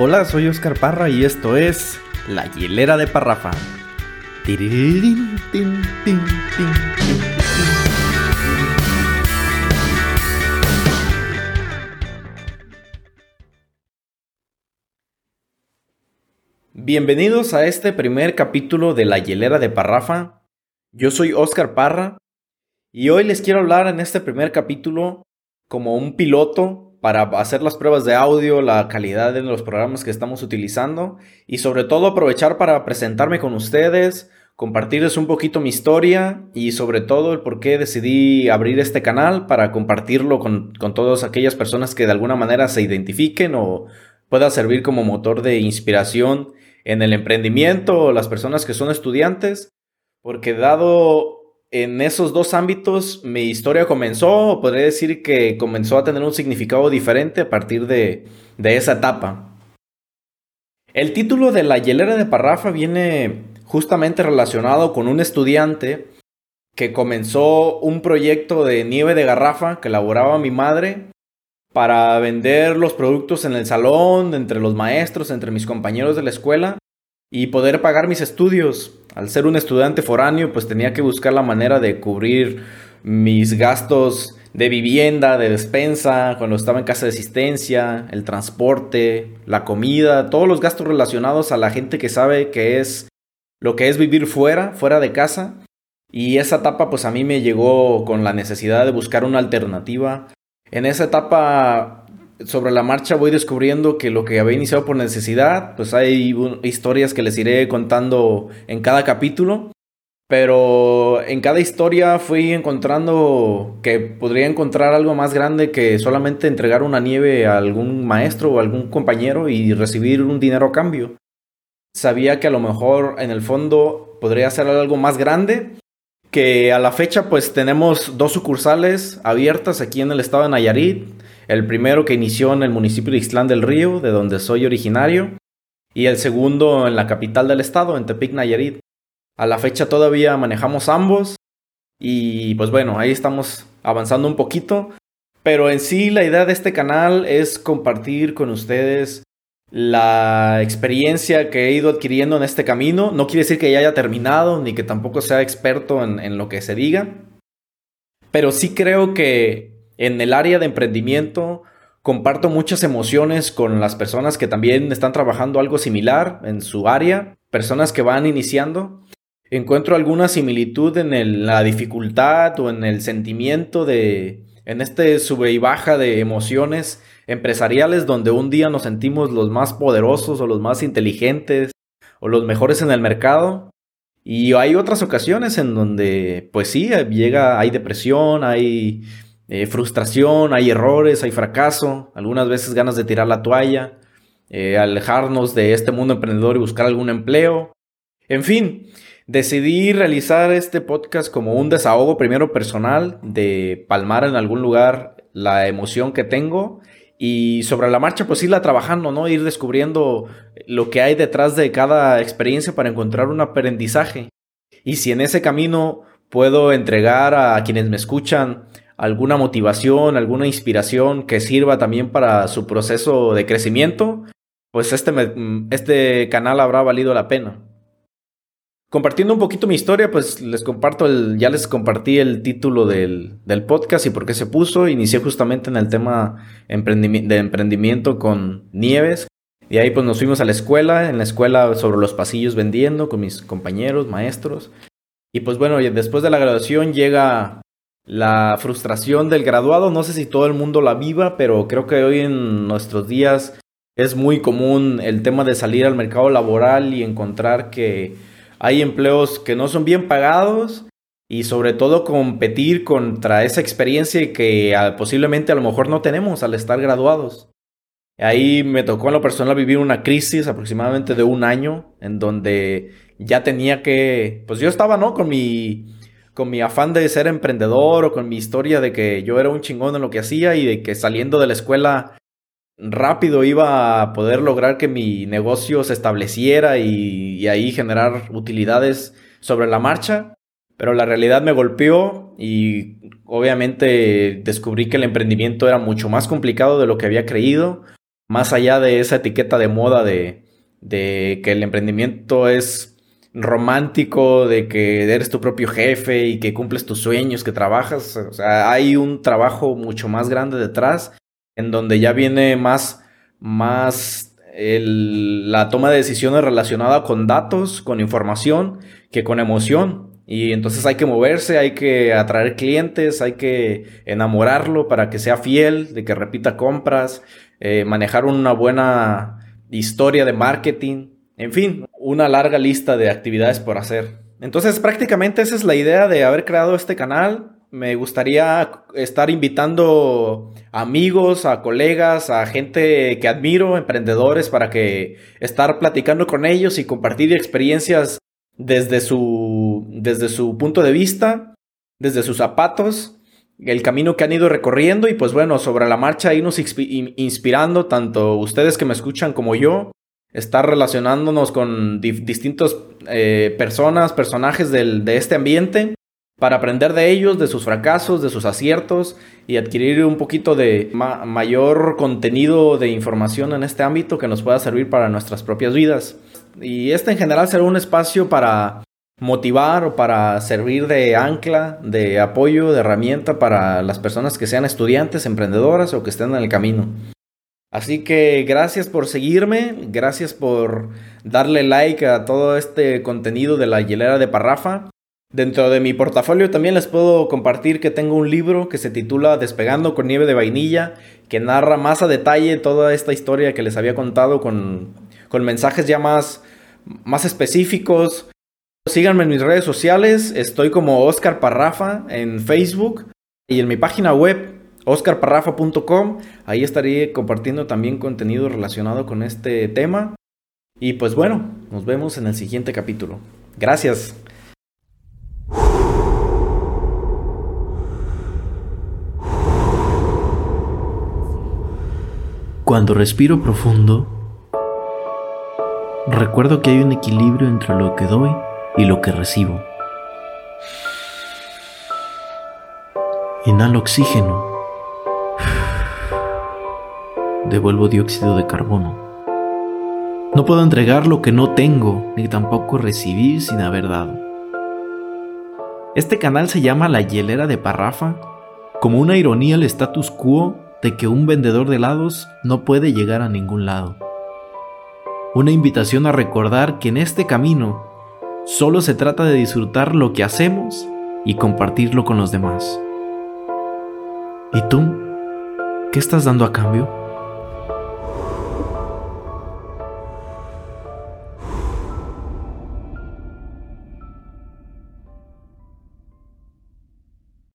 Hola, soy Oscar Parra y esto es La Hielera de Parrafa. Bienvenidos a este primer capítulo de La Hielera de Parrafa. Yo soy Oscar Parra y hoy les quiero hablar en este primer capítulo como un piloto para hacer las pruebas de audio, la calidad de los programas que estamos utilizando y sobre todo aprovechar para presentarme con ustedes, compartirles un poquito mi historia y sobre todo el por qué decidí abrir este canal para compartirlo con, con todas aquellas personas que de alguna manera se identifiquen o pueda servir como motor de inspiración en el emprendimiento o las personas que son estudiantes, porque dado en esos dos ámbitos mi historia comenzó, podría decir que comenzó a tener un significado diferente a partir de, esa etapa. El título de la hielera de Parrafa viene justamente relacionado con un estudiante que comenzó un proyecto de nieve de garrafa que elaboraba mi madre para vender los productos en el salón, entre los maestros, entre mis compañeros de la escuela y poder pagar mis estudios. Al ser un estudiante foráneo, pues tenía que buscar la manera de cubrir mis gastos de vivienda, de despensa, cuando estaba en casa de asistencia, el transporte, la comida, todos los gastos relacionados a la gente que sabe que es lo que es vivir fuera, fuera de casa. Y esa etapa pues a mí me llegó con la necesidad de buscar una alternativa. En esa etapa sobre la marcha voy descubriendo que lo que había iniciado por necesidad, pues hay historias que les iré contando en cada capítulo. Pero en cada historia fui encontrando que podría encontrar algo más grande que solamente entregar una nieve a algún maestro o algún compañero y recibir un dinero a cambio. Sabía que a lo mejor en el fondo podría ser algo más grande, que a la fecha pues tenemos dos sucursales abiertas aquí en el estado de Nayarit, el primero que inició en el municipio de Ixtlán del Río, de donde soy originario, y el segundo en la capital del estado, en Tepic, Nayarit. A la fecha todavía manejamos ambos y pues bueno, ahí estamos avanzando un poquito, pero en sí la idea de este canal es compartir con ustedes la experiencia que he ido adquiriendo en este camino. No quiere decir que ya haya terminado, ni que tampoco sea experto en, en lo que se diga, pero sí creo que en el área de emprendimiento comparto muchas emociones con las personas que también están trabajando algo similar en su área, personas que van iniciando. Encuentro alguna similitud en la dificultad o en el sentimiento de, en este sube y baja de emociones empresariales donde un día nos sentimos los más poderosos o los más inteligentes o los mejores en el mercado. Y hay otras ocasiones en donde, pues sí, llega, hay depresión, hay eh, frustración, hay errores, hay fracaso, algunas veces ganas de tirar la toalla, eh, alejarnos de este mundo emprendedor y buscar algún empleo. En fin, decidí realizar este podcast como un desahogo primero personal, de palmar en algún lugar la emoción que tengo y sobre la marcha pues irla trabajando, ¿no? Ir descubriendo lo que hay detrás de cada experiencia para encontrar un aprendizaje. Y si en ese camino puedo entregar a quienes me escuchan alguna motivación, alguna inspiración que sirva también para su proceso de crecimiento, pues este, este canal habrá valido la pena. Compartiendo un poquito mi historia, pues les comparto el, ya les compartí el título del, del podcast y por qué se puso. Inicié justamente en el tema de emprendimiento con Nieves. Y ahí pues nos fuimos a la escuela, en la escuela sobre los pasillos vendiendo con mis compañeros, maestros. Y pues bueno, después de la graduación llega la frustración del graduado, no sé si todo el mundo la viva, pero creo que hoy en nuestros días es muy común el tema de salir al mercado laboral y encontrar que hay empleos que no son bien pagados y sobre todo competir contra esa experiencia que ah, posiblemente a lo mejor no tenemos al estar graduados. Ahí me tocó en lo personal vivir una crisis aproximadamente de un año en donde ya tenía que, pues yo estaba, ¿no? Con mi con mi afán de ser emprendedor o con mi historia de que yo era un chingón en lo que hacía y de que saliendo de la escuela rápido iba a poder lograr que mi negocio se estableciera y, ahí generar utilidades sobre la marcha. Pero la realidad me golpeó y obviamente descubrí que el emprendimiento era mucho más complicado de lo que había creído. más allá de esa etiqueta de moda de, de que el emprendimiento es romántico, de que eres tu propio jefe y que cumples tus sueños, que trabajas. O sea, hay un trabajo mucho más grande detrás, en donde ya viene más, más la toma de decisiones relacionada con datos, con información, que con emoción. Y entonces hay que moverse, hay que atraer clientes, hay que enamorarlo para que sea fiel, de que repita compras, eh, manejar una buena historia de marketing, en fin, una larga lista de actividades por hacer. Entonces prácticamente esa es la idea de haber creado este canal. Me gustaría estar invitando amigos, a colegas, a gente que admiro, emprendedores, para que estar platicando con ellos y compartir experiencias desde su, desde su punto de vista, desde sus zapatos el camino que han ido recorriendo y pues bueno, sobre la marcha irnos inspirando tanto ustedes que me escuchan como yo, estar relacionándonos con distintas eh, personas, personajes de este ambiente para aprender de ellos, de sus fracasos, de sus aciertos y adquirir un poquito de mayor contenido de información en este ámbito que nos pueda servir para nuestras propias vidas. Y este en general será un espacio para motivar o para servir de ancla, de apoyo, de herramienta para las personas que sean estudiantes, emprendedoras o que estén en el camino. Así que gracias por seguirme, gracias por darle like a todo este contenido de la hielera de Parrafa. Dentro de mi portafolio también les puedo compartir que tengo un libro que se titula Despegando con nieve de vainilla, que narra más a detalle toda esta historia que les había contado con, con mensajes ya más, más específicos, Síganme en mis redes sociales, estoy como Oscar Parrafa en Facebook y en mi página web oscarparrafa.com, ahí estaré compartiendo también contenido relacionado con este tema. Y pues bueno, nos vemos en el siguiente capítulo. Gracias. Cuando respiro profundo, recuerdo que hay un equilibrio entre lo que doy y lo que recibo. Inhalo oxígeno. Devuelvo dióxido de carbono. No puedo entregar lo que no tengo, ni tampoco recibir sin haber dado. Este canal se llama La Hielera de Parrafa, como una ironía al status quo de que un vendedor de helados no puede llegar a ningún lado. Una invitación a recordar que en este camino Solo se trata de disfrutar lo que hacemos y compartirlo con los demás. ¿Y tú? ¿Qué estás dando a cambio?